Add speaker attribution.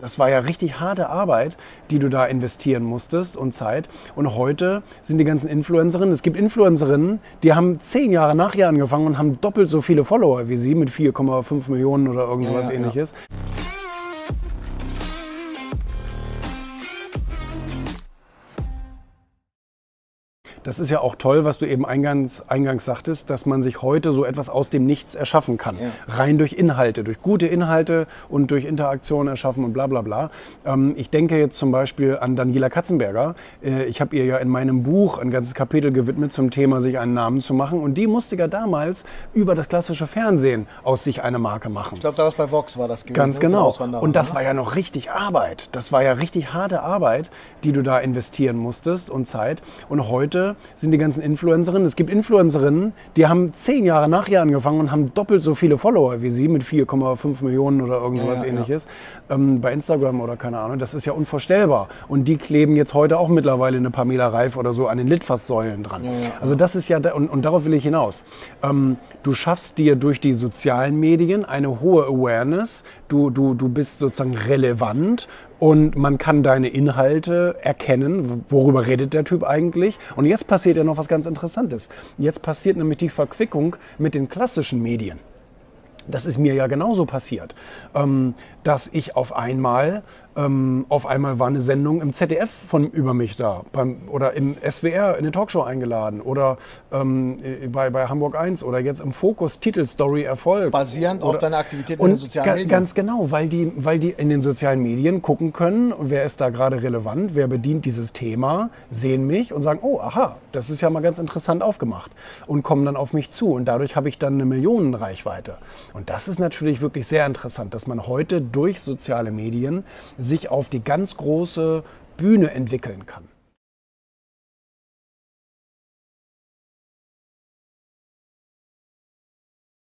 Speaker 1: Das war ja richtig harte Arbeit, die du da investieren musstest und Zeit. Und heute sind die ganzen Influencerinnen, es gibt Influencerinnen, die haben zehn Jahre nach ihr angefangen und haben doppelt so viele Follower wie sie mit 4,5 Millionen oder irgend sowas ja, ja, ähnliches. Ja. Das ist ja auch toll, was du eben eingangs, eingangs sagtest, dass man sich heute so etwas aus dem Nichts erschaffen kann. Ja. Rein durch Inhalte, durch gute Inhalte und durch Interaktion erschaffen und bla bla bla. Ähm, ich denke jetzt zum Beispiel an Daniela Katzenberger. Äh, ich habe ihr ja in meinem Buch ein ganzes Kapitel gewidmet zum Thema, sich einen Namen zu machen. Und die musste ja damals über das klassische Fernsehen aus sich eine Marke machen.
Speaker 2: Ich glaube, damals bei Vox war das gewesen.
Speaker 1: Ganz genau. Und das ne? war ja noch richtig Arbeit. Das war ja richtig harte Arbeit, die du da investieren musstest und Zeit. Und heute sind die ganzen Influencerinnen. Es gibt Influencerinnen, die haben zehn Jahre nach ihr angefangen und haben doppelt so viele Follower wie sie mit 4,5 Millionen oder irgend sowas ja, ja, ähnliches ja. Ähm, bei Instagram oder keine Ahnung. Das ist ja unvorstellbar. Und die kleben jetzt heute auch mittlerweile eine Pamela Reif oder so an den Litfaßsäulen dran. also das ist ja, und, und darauf will ich hinaus. Ähm, du schaffst dir durch die sozialen Medien eine hohe Awareness. Du, du, du bist sozusagen relevant und man kann deine Inhalte erkennen, worüber redet der Typ eigentlich. Und jetzt passiert ja noch was ganz Interessantes. Jetzt passiert nämlich die Verquickung mit den klassischen Medien. Das ist mir ja genauso passiert, ähm, dass ich auf einmal ähm, auf einmal war eine Sendung im ZDF von über mich da beim, oder im SWR in eine Talkshow eingeladen oder ähm, bei, bei Hamburg 1 oder jetzt im Fokus Titelstory Erfolg.
Speaker 2: Basierend
Speaker 1: oder,
Speaker 2: auf deiner Aktivität in den sozialen Medien.
Speaker 1: Ganz genau, weil die, weil die in den sozialen Medien gucken können, wer ist da gerade relevant, wer bedient dieses Thema, sehen mich und sagen, oh, aha, das ist ja mal ganz interessant aufgemacht und kommen dann auf mich zu und dadurch habe ich dann eine Millionenreichweite. Und das ist natürlich wirklich sehr interessant, dass man heute durch soziale Medien sich auf die ganz große Bühne entwickeln kann.